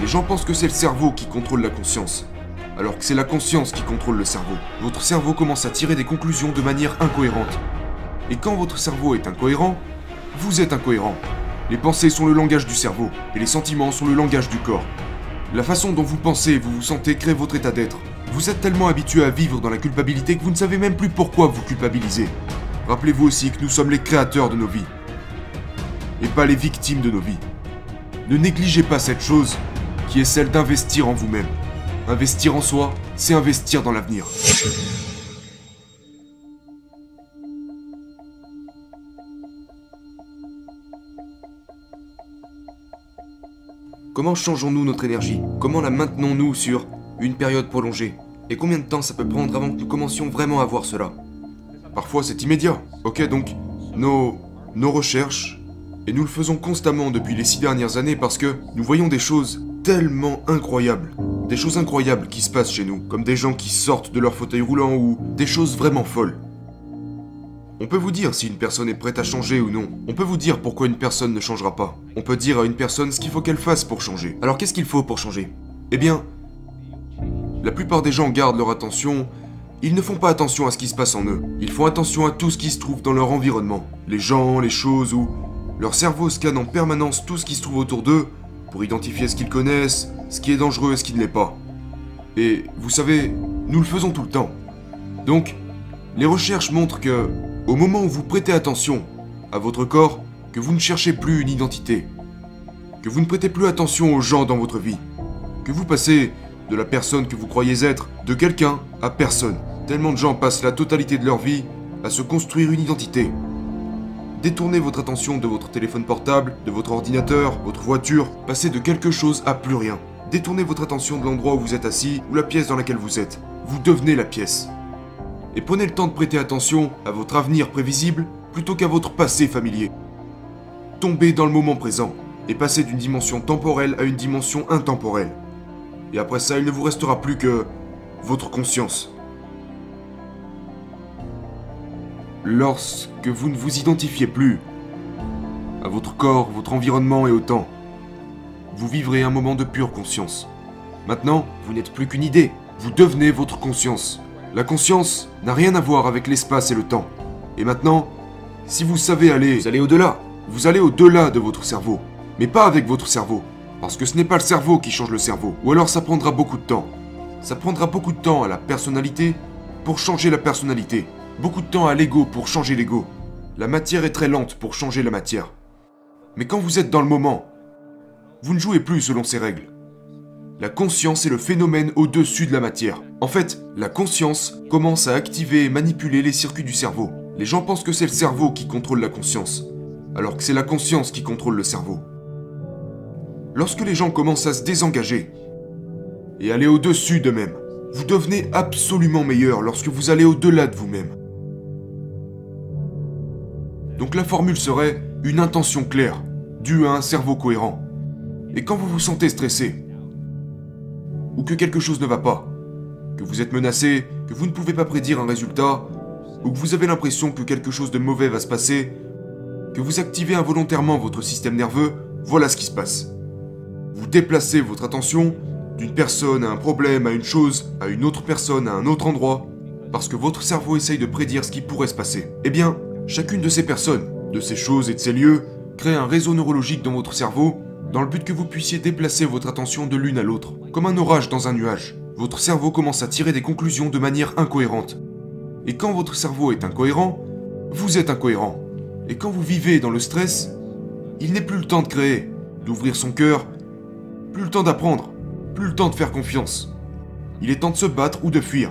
Les gens pensent que c'est le cerveau qui contrôle la conscience, alors que c'est la conscience qui contrôle le cerveau. Votre cerveau commence à tirer des conclusions de manière incohérente. Et quand votre cerveau est incohérent, vous êtes incohérent. Les pensées sont le langage du cerveau, et les sentiments sont le langage du corps. La façon dont vous pensez et vous vous sentez crée votre état d'être. Vous êtes tellement habitué à vivre dans la culpabilité que vous ne savez même plus pourquoi vous culpabilisez. Rappelez-vous aussi que nous sommes les créateurs de nos vies, et pas les victimes de nos vies. Ne négligez pas cette chose qui est celle d'investir en vous-même. Investir en soi, c'est investir dans l'avenir. Comment changeons-nous notre énergie? Comment la maintenons-nous sur une période prolongée? Et combien de temps ça peut prendre avant que nous commencions vraiment à voir cela? Parfois c'est immédiat. Ok, donc nos, nos recherches, et nous le faisons constamment depuis les six dernières années parce que nous voyons des choses tellement incroyables. Des choses incroyables qui se passent chez nous, comme des gens qui sortent de leur fauteuil roulant ou des choses vraiment folles. On peut vous dire si une personne est prête à changer ou non. On peut vous dire pourquoi une personne ne changera pas. On peut dire à une personne ce qu'il faut qu'elle fasse pour changer. Alors qu'est-ce qu'il faut pour changer? Eh bien, la plupart des gens gardent leur attention. Ils ne font pas attention à ce qui se passe en eux. Ils font attention à tout ce qui se trouve dans leur environnement. Les gens, les choses ou... Leur cerveau scanne en permanence tout ce qui se trouve autour d'eux pour identifier ce qu'ils connaissent, ce qui est dangereux et ce qui ne l'est pas. Et vous savez, nous le faisons tout le temps. Donc, les recherches montrent que au moment où vous prêtez attention à votre corps, que vous ne cherchez plus une identité, que vous ne prêtez plus attention aux gens dans votre vie, que vous passez de la personne que vous croyez être, de quelqu'un à personne. Tellement de gens passent la totalité de leur vie à se construire une identité. Détournez votre attention de votre téléphone portable, de votre ordinateur, votre voiture, passez de quelque chose à plus rien. Détournez votre attention de l'endroit où vous êtes assis ou la pièce dans laquelle vous êtes. Vous devenez la pièce et prenez le temps de prêter attention à votre avenir prévisible plutôt qu'à votre passé familier. Tombez dans le moment présent et passez d'une dimension temporelle à une dimension intemporelle. Et après ça, il ne vous restera plus que votre conscience. Lorsque vous ne vous identifiez plus à votre corps, votre environnement et au temps, vous vivrez un moment de pure conscience. Maintenant, vous n'êtes plus qu'une idée, vous devenez votre conscience. La conscience n'a rien à voir avec l'espace et le temps. Et maintenant, si vous savez aller, vous allez au-delà. Vous allez au-delà de votre cerveau. Mais pas avec votre cerveau. Parce que ce n'est pas le cerveau qui change le cerveau. Ou alors ça prendra beaucoup de temps. Ça prendra beaucoup de temps à la personnalité pour changer la personnalité. Beaucoup de temps à l'ego pour changer l'ego. La matière est très lente pour changer la matière. Mais quand vous êtes dans le moment, vous ne jouez plus selon ces règles. La conscience est le phénomène au-dessus de la matière. En fait, la conscience commence à activer et manipuler les circuits du cerveau. Les gens pensent que c'est le cerveau qui contrôle la conscience, alors que c'est la conscience qui contrôle le cerveau. Lorsque les gens commencent à se désengager et aller au-dessus d'eux-mêmes, vous devenez absolument meilleur lorsque vous allez au-delà de vous-même. Donc la formule serait une intention claire, due à un cerveau cohérent. Et quand vous vous sentez stressé, ou que quelque chose ne va pas, que vous êtes menacé, que vous ne pouvez pas prédire un résultat, ou que vous avez l'impression que quelque chose de mauvais va se passer, que vous activez involontairement votre système nerveux, voilà ce qui se passe. Vous déplacez votre attention d'une personne à un problème, à une chose, à une autre personne, à un autre endroit, parce que votre cerveau essaye de prédire ce qui pourrait se passer. Eh bien, chacune de ces personnes, de ces choses et de ces lieux, crée un réseau neurologique dans votre cerveau dans le but que vous puissiez déplacer votre attention de l'une à l'autre, comme un orage dans un nuage. Votre cerveau commence à tirer des conclusions de manière incohérente. Et quand votre cerveau est incohérent, vous êtes incohérent. Et quand vous vivez dans le stress, il n'est plus le temps de créer, d'ouvrir son cœur, plus le temps d'apprendre, plus le temps de faire confiance. Il est temps de se battre ou de fuir.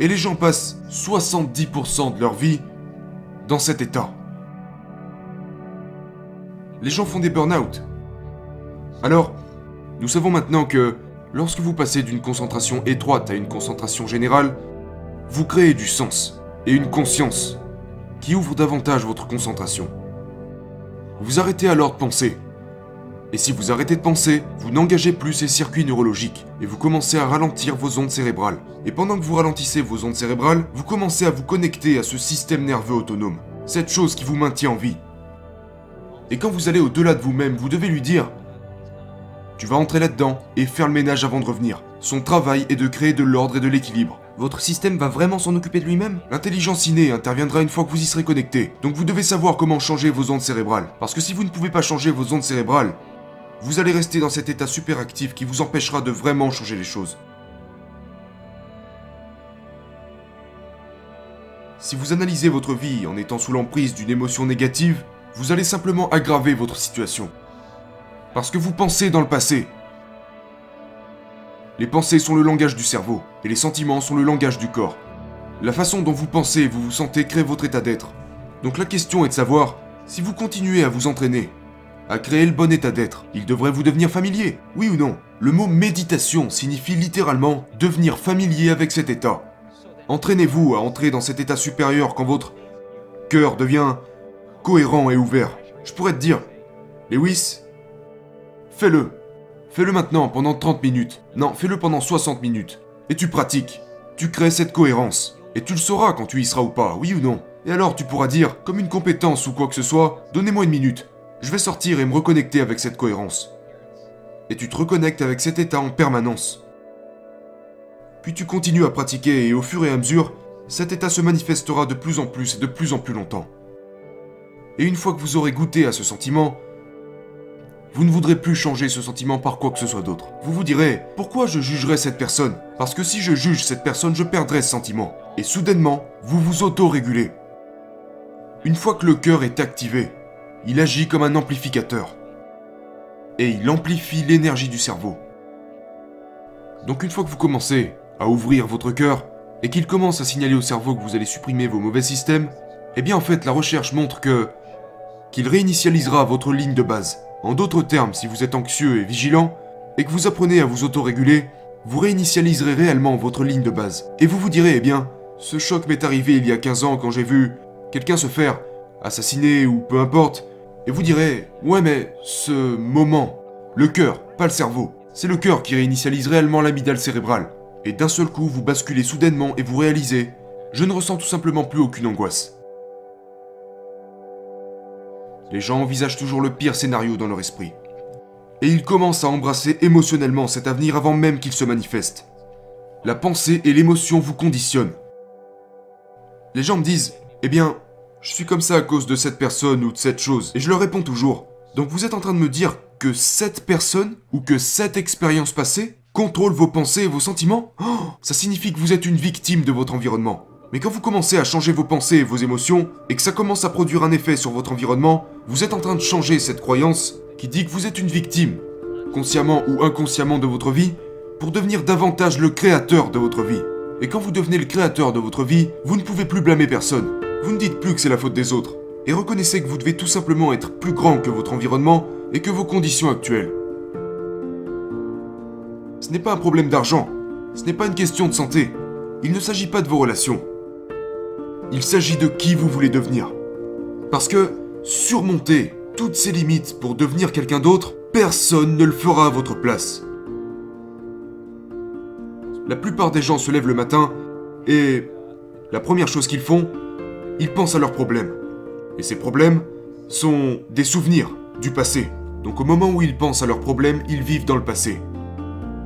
Et les gens passent 70% de leur vie dans cet état. Les gens font des burn-out, alors, nous savons maintenant que lorsque vous passez d'une concentration étroite à une concentration générale, vous créez du sens et une conscience qui ouvre davantage votre concentration. Vous arrêtez alors de penser. Et si vous arrêtez de penser, vous n'engagez plus ces circuits neurologiques et vous commencez à ralentir vos ondes cérébrales. Et pendant que vous ralentissez vos ondes cérébrales, vous commencez à vous connecter à ce système nerveux autonome, cette chose qui vous maintient en vie. Et quand vous allez au-delà de vous-même, vous devez lui dire Tu vas entrer là-dedans et faire le ménage avant de revenir. Son travail est de créer de l'ordre et de l'équilibre. Votre système va vraiment s'en occuper de lui-même? L'intelligence innée interviendra une fois que vous y serez connecté. Donc vous devez savoir comment changer vos ondes cérébrales. Parce que si vous ne pouvez pas changer vos ondes cérébrales, vous allez rester dans cet état super actif qui vous empêchera de vraiment changer les choses. Si vous analysez votre vie en étant sous l'emprise d'une émotion négative, vous allez simplement aggraver votre situation. Parce que vous pensez dans le passé. Les pensées sont le langage du cerveau, et les sentiments sont le langage du corps. La façon dont vous pensez et vous vous sentez crée votre état d'être. Donc la question est de savoir si vous continuez à vous entraîner, à créer le bon état d'être, il devrait vous devenir familier, oui ou non? Le mot méditation signifie littéralement devenir familier avec cet état. Entraînez-vous à entrer dans cet état supérieur quand votre cœur devient cohérent et ouvert. Je pourrais te dire, Lewis, fais-le. Fais-le maintenant pendant 30 minutes. Non, fais-le pendant 60 minutes. Et tu pratiques. Tu crées cette cohérence. Et tu le sauras quand tu y seras ou pas, oui ou non? Et alors tu pourras dire, comme une compétence ou quoi que ce soit, donnez-moi une minute. Je vais sortir et me reconnecter avec cette cohérence. Et tu te reconnectes avec cet état en permanence. Puis tu continues à pratiquer et au fur et à mesure, cet état se manifestera de plus en plus et de plus en plus longtemps. Et une fois que vous aurez goûté à ce sentiment, vous ne voudrez plus changer ce sentiment par quoi que ce soit d'autre. Vous vous direz, pourquoi je jugerais cette personne? Parce que si je juge cette personne, je perdrai ce sentiment. Et soudainement, vous vous auto-régulez. Une fois que le cœur est activé, il agit comme un amplificateur. Et il amplifie l'énergie du cerveau. Donc une fois que vous commencez à ouvrir votre cœur et qu'il commence à signaler au cerveau que vous allez supprimer vos mauvais systèmes, eh bien en fait la recherche montre que qu'il réinitialisera votre ligne de base. En d'autres termes, si vous êtes anxieux et vigilant et que vous apprenez à vous autoréguler, vous réinitialiserez réellement votre ligne de base. Et vous vous direz, eh bien, ce choc m'est arrivé il y a 15 ans quand j'ai vu quelqu'un se faire assassiner ou peu importe, et vous direz, ouais mais ce moment, le cœur, pas le cerveau, c'est le cœur qui réinitialise réellement l'amygdale cérébrale et d'un seul coup vous basculez soudainement et vous réalisez je ne ressens tout simplement plus aucune angoisse. Les gens envisagent toujours le pire scénario dans leur esprit. Et ils commencent à embrasser émotionnellement cet avenir avant même qu'il se manifeste. La pensée et l'émotion vous conditionnent. Les gens me disent, eh bien, je suis comme ça à cause de cette personne ou de cette chose. Et je leur réponds toujours, donc vous êtes en train de me dire que cette personne ou que cette expérience passée contrôle vos pensées et vos sentiments? Oh, Ça signifie que vous êtes une victime de votre environnement. Mais quand vous commencez à changer vos pensées et vos émotions, et que ça commence à produire un effet sur votre environnement, vous êtes en train de changer cette croyance qui dit que vous êtes une victime, consciemment ou inconsciemment de votre vie, pour devenir davantage le créateur de votre vie. Et quand vous devenez le créateur de votre vie, vous ne pouvez plus blâmer personne. Vous ne dites plus que c'est la faute des autres. Et reconnaissez que vous devez tout simplement être plus grand que votre environnement et que vos conditions actuelles. Ce n'est pas un problème d'argent. Ce n'est pas une question de santé. Il ne s'agit pas de vos relations. Il s'agit de qui vous voulez devenir. Parce que surmonter toutes ces limites pour devenir quelqu'un d'autre, personne ne le fera à votre place. La plupart des gens se lèvent le matin et la première chose qu'ils font, ils pensent à leurs problèmes. Et ces problèmes sont des souvenirs du passé. Donc au moment où ils pensent à leurs problèmes, ils vivent dans le passé.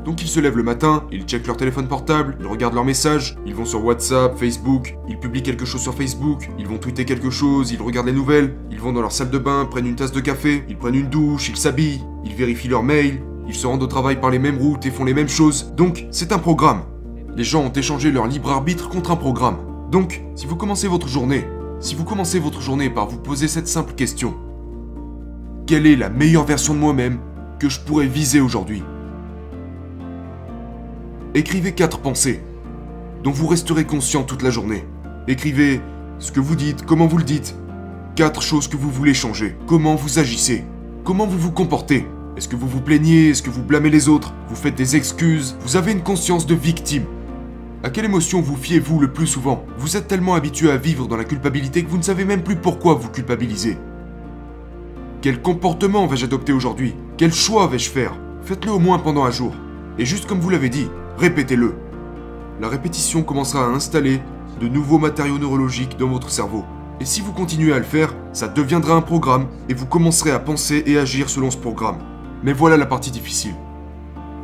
Donc ils se lèvent le matin, ils checkent leur téléphone portable, ils regardent leurs messages, ils vont sur WhatsApp, Facebook, ils publient quelque chose sur Facebook, ils vont tweeter quelque chose, ils regardent les nouvelles, ils vont dans leur salle de bain, prennent une tasse de café, ils prennent une douche, ils s'habillent, ils vérifient leurs mails, ils se rendent au travail par les mêmes routes et font les mêmes choses. Donc c'est un programme. Les gens ont échangé leur libre arbitre contre un programme. Donc, si vous commencez votre journée, si vous commencez votre journée par vous poser cette simple question, quelle est la meilleure version de moi-même que je pourrais viser aujourd'hui? Écrivez quatre pensées, dont vous resterez conscient toute la journée. Écrivez ce que vous dites, comment vous le dites. Quatre choses que vous voulez changer. Comment vous agissez. Comment vous vous comportez. Est-ce que vous vous plaignez Est-ce que vous blâmez les autres? Vous faites des excuses Vous avez une conscience de victime À quelle émotion vous fiez-vous le plus souvent? Vous êtes tellement habitué à vivre dans la culpabilité que vous ne savez même plus pourquoi vous culpabilisez. Quel comportement vais-je adopter aujourd'hui? Quel choix vais-je faire? Faites-le au moins pendant un jour. Et juste comme vous l'avez dit, Répétez-le. La répétition commencera à installer de nouveaux matériaux neurologiques dans votre cerveau. Et si vous continuez à le faire, ça deviendra un programme et vous commencerez à penser et agir selon ce programme. Mais voilà la partie difficile.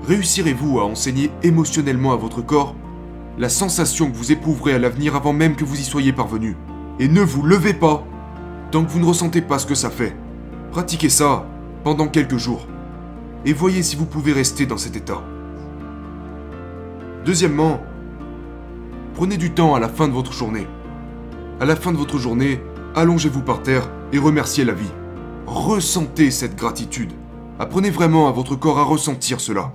Réussirez-vous à enseigner émotionnellement à votre corps la sensation que vous éprouverez à l'avenir avant même que vous y soyez parvenu Et ne vous levez pas tant que vous ne ressentez pas ce que ça fait. Pratiquez ça pendant quelques jours et voyez si vous pouvez rester dans cet état. Deuxièmement, prenez du temps à la fin de votre journée. À la fin de votre journée, allongez-vous par terre et remerciez la vie. Ressentez cette gratitude. Apprenez vraiment à votre corps à ressentir cela,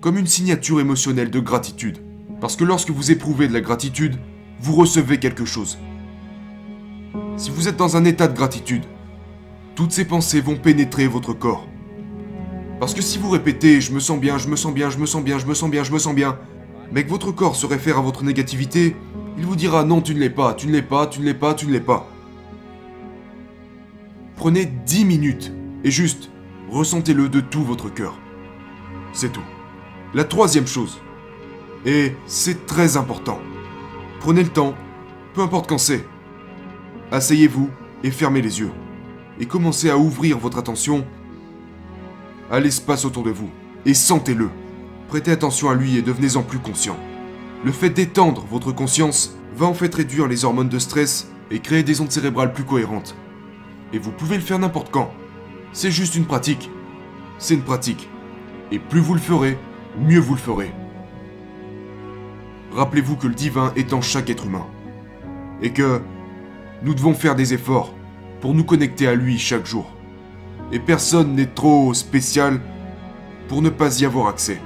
comme une signature émotionnelle de gratitude. Parce que lorsque vous éprouvez de la gratitude, vous recevez quelque chose. Si vous êtes dans un état de gratitude, toutes ces pensées vont pénétrer votre corps. Parce que si vous répétez je me sens bien, je me sens bien, je me sens bien, je me sens bien, je me sens bien, mais que votre corps se réfère à votre négativité, il vous dira non, tu ne l'es pas, tu ne l'es pas, tu ne l'es pas, tu ne l'es pas. Prenez 10 minutes et juste ressentez-le de tout votre cœur. C'est tout. La troisième chose, et c'est très important, prenez le temps, peu importe quand c'est. Asseyez-vous et fermez les yeux. Et commencez à ouvrir votre attention à l'espace autour de vous. Et sentez-le. Prêtez attention à lui et devenez-en plus conscient. Le fait d'étendre votre conscience va en fait réduire les hormones de stress et créer des ondes cérébrales plus cohérentes. Et vous pouvez le faire n'importe quand. C'est juste une pratique. C'est une pratique. Et plus vous le ferez, mieux vous le ferez. Rappelez-vous que le divin est en chaque être humain. Et que nous devons faire des efforts pour nous connecter à lui chaque jour. Et personne n'est trop spécial pour ne pas y avoir accès.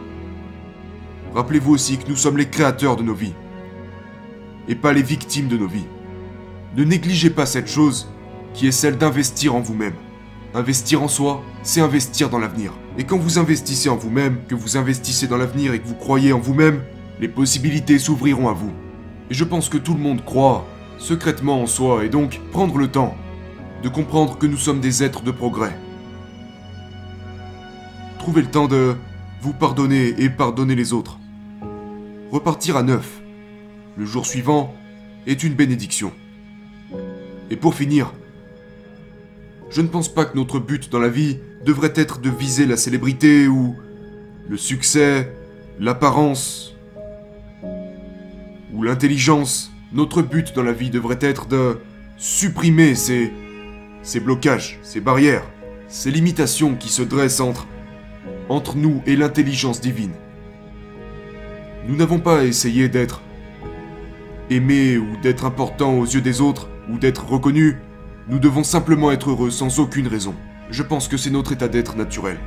Rappelez-vous aussi que nous sommes les créateurs de nos vies, et pas les victimes de nos vies. Ne négligez pas cette chose qui est celle d'investir en vous-même. Investir en soi, c'est investir dans l'avenir. Et quand vous investissez en vous-même, que vous investissez dans l'avenir et que vous croyez en vous-même, les possibilités s'ouvriront à vous. Et je pense que tout le monde croit secrètement en soi et donc prendre le temps de comprendre que nous sommes des êtres de progrès. Trouvez le temps de vous pardonner et pardonner les autres. Repartir à neuf, le jour suivant, est une bénédiction. Et pour finir, je ne pense pas que notre but dans la vie devrait être de viser la célébrité ou le succès, l'apparence ou l'intelligence. Notre but dans la vie devrait être de supprimer ces, blocages, ces barrières, ces limitations qui se dressent entre, entre nous et l'intelligence divine. Nous n'avons pas à essayer d'être aimé ou d'être important aux yeux des autres ou d'être reconnu. Nous devons simplement être heureux sans aucune raison. Je pense que c'est notre état d'être naturel.